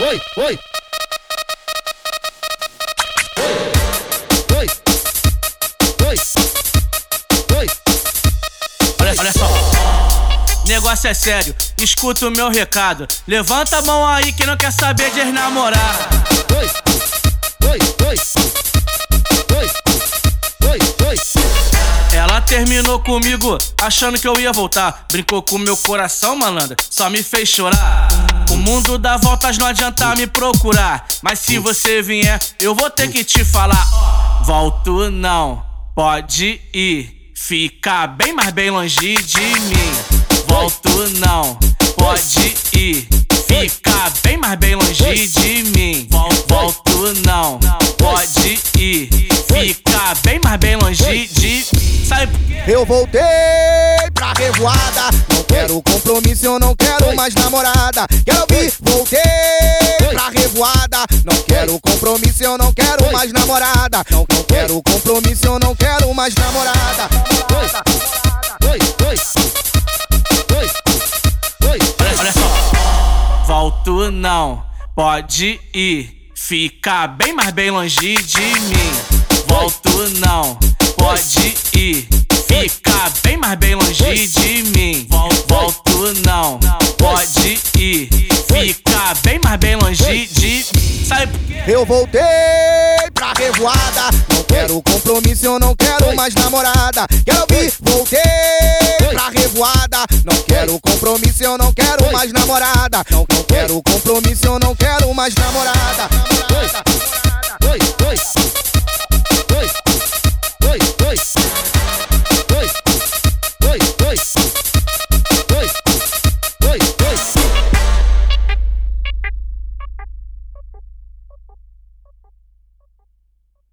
oi, oi. Oi, oi, oi. Olha, olha só. Negócio é sério, escuta o meu recado. Levanta a mão aí que não quer saber de namorar. Oi, oi, oi. Oi, oi, oi. Ela terminou comigo achando que eu ia voltar. Brincou com meu coração, malandra, só me fez chorar. O mundo dá voltas, não adianta me procurar. Mas se você vier, eu vou ter que te falar. Volto não, pode ir. Fica bem, mas bem longe de mim. Volto não, pode ir. Fica bem, mas bem longe de mim. Volto não, pode ir. Fica bem, mas bem longe de mim. Sabe por quê? Eu voltei pra revoada. Quero compromisso, eu não quero mais namorada. Quero vir, voltei pra revoada. Não quero compromisso, eu não quero mais namorada. Não, não quero compromisso, eu não quero mais namorada. Oi, oi. Oi, oi. Olha, olha só. Volto não, pode ir. Fica bem, mas bem longe de mim. Volto não, pode ir. Fica bem, mas bem longe de mim. Fica bem, mas bem longe de. Sabe por quê? Eu voltei pra revoada. Não quero compromisso, eu não quero mais namorada. Quero vir, voltei pra revoada. Não quero compromisso, eu não quero mais namorada. Não, não quero compromisso, eu não quero mais namorada. Oi, oi.